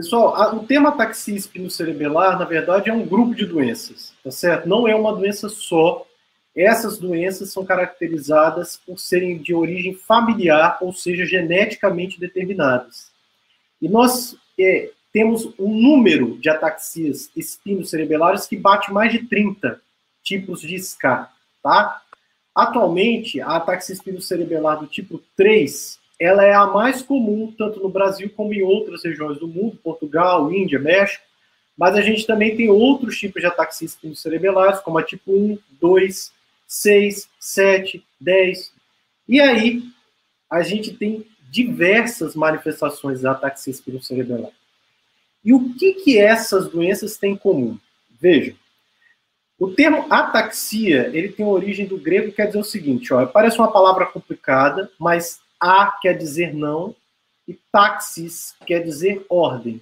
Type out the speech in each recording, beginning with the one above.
Pessoal, a, o tema ataxia espinocerebelar, na verdade, é um grupo de doenças, tá certo? Não é uma doença só. Essas doenças são caracterizadas por serem de origem familiar, ou seja, geneticamente determinadas. E nós é, temos um número de ataxias espinocerebelares que bate mais de 30 tipos de SCA, tá? Atualmente, a ataxia espinocerebelar do tipo 3, ela é a mais comum, tanto no Brasil como em outras regiões do mundo, Portugal, Índia, México, mas a gente também tem outros tipos de ataxia espinocerebelares, como a tipo 1, 2, 6, 7, 10. E aí, a gente tem diversas manifestações da ataxia espinocerebelar. E o que, que essas doenças têm em comum? Vejam, o termo ataxia, ele tem origem do grego quer dizer o seguinte, ó, parece uma palavra complicada, mas a quer dizer não e taxis quer dizer ordem.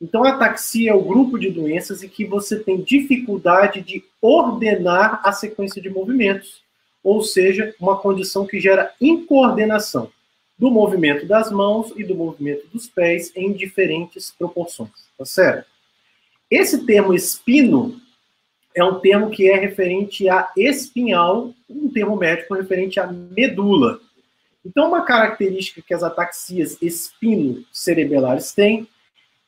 Então, a ataxia é o grupo de doenças em que você tem dificuldade de ordenar a sequência de movimentos, ou seja, uma condição que gera incoordenação do movimento das mãos e do movimento dos pés em diferentes proporções, tá certo? Esse termo espino é um termo que é referente a espinhal, um termo médico referente à medula. Então, uma característica que as ataxias espino-cerebelares têm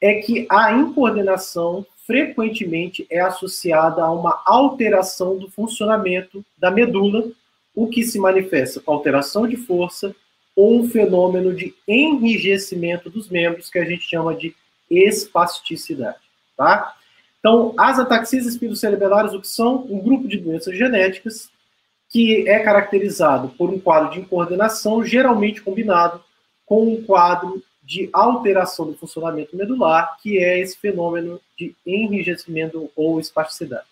é que a incoordenação frequentemente é associada a uma alteração do funcionamento da medula, o que se manifesta com alteração de força, ou um fenômeno de enrijecimento dos membros, que a gente chama de espasticidade, tá? Então, as ataxias espinocerebelares, o que são? Um grupo de doenças genéticas que é caracterizado por um quadro de incoordenação, geralmente combinado com um quadro de alteração do funcionamento medular, que é esse fenômeno de enrijecimento ou espasticidade.